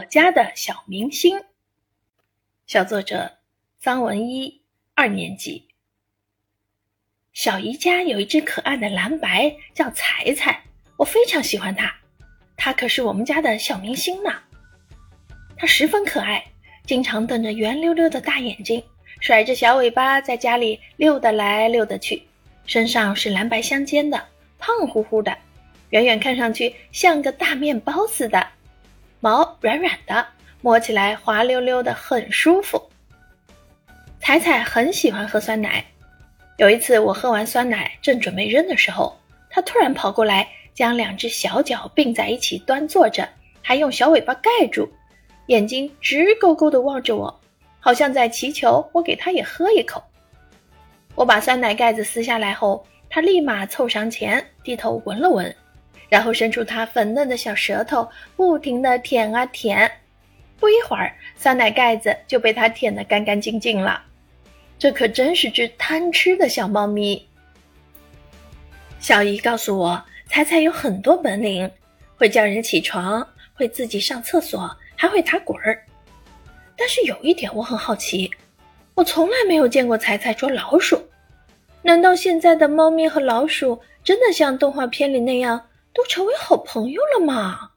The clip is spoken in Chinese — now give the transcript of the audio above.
我家的小明星，小作者臧文一，二年级。小姨家有一只可爱的蓝白，叫彩彩，我非常喜欢它。它可是我们家的小明星呢。它十分可爱，经常瞪着圆溜溜的大眼睛，甩着小尾巴，在家里溜达来溜达去。身上是蓝白相间的，胖乎乎的，远远看上去像个大面包似的。毛软软的，摸起来滑溜溜的，很舒服。彩彩很喜欢喝酸奶。有一次，我喝完酸奶，正准备扔的时候，它突然跑过来，将两只小脚并在一起端坐着，还用小尾巴盖住，眼睛直勾勾地望着我，好像在祈求我给它也喝一口。我把酸奶盖子撕下来后，它立马凑上前，低头闻了闻。然后伸出它粉嫩的小舌头，不停地舔啊舔，不一会儿，酸奶盖子就被它舔得干干净净了。这可真是只贪吃的小猫咪。小姨告诉我，彩彩有很多本领，会叫人起床，会自己上厕所，还会打滚儿。但是有一点我很好奇，我从来没有见过彩彩捉老鼠。难道现在的猫咪和老鼠真的像动画片里那样？都成为好朋友了嘛？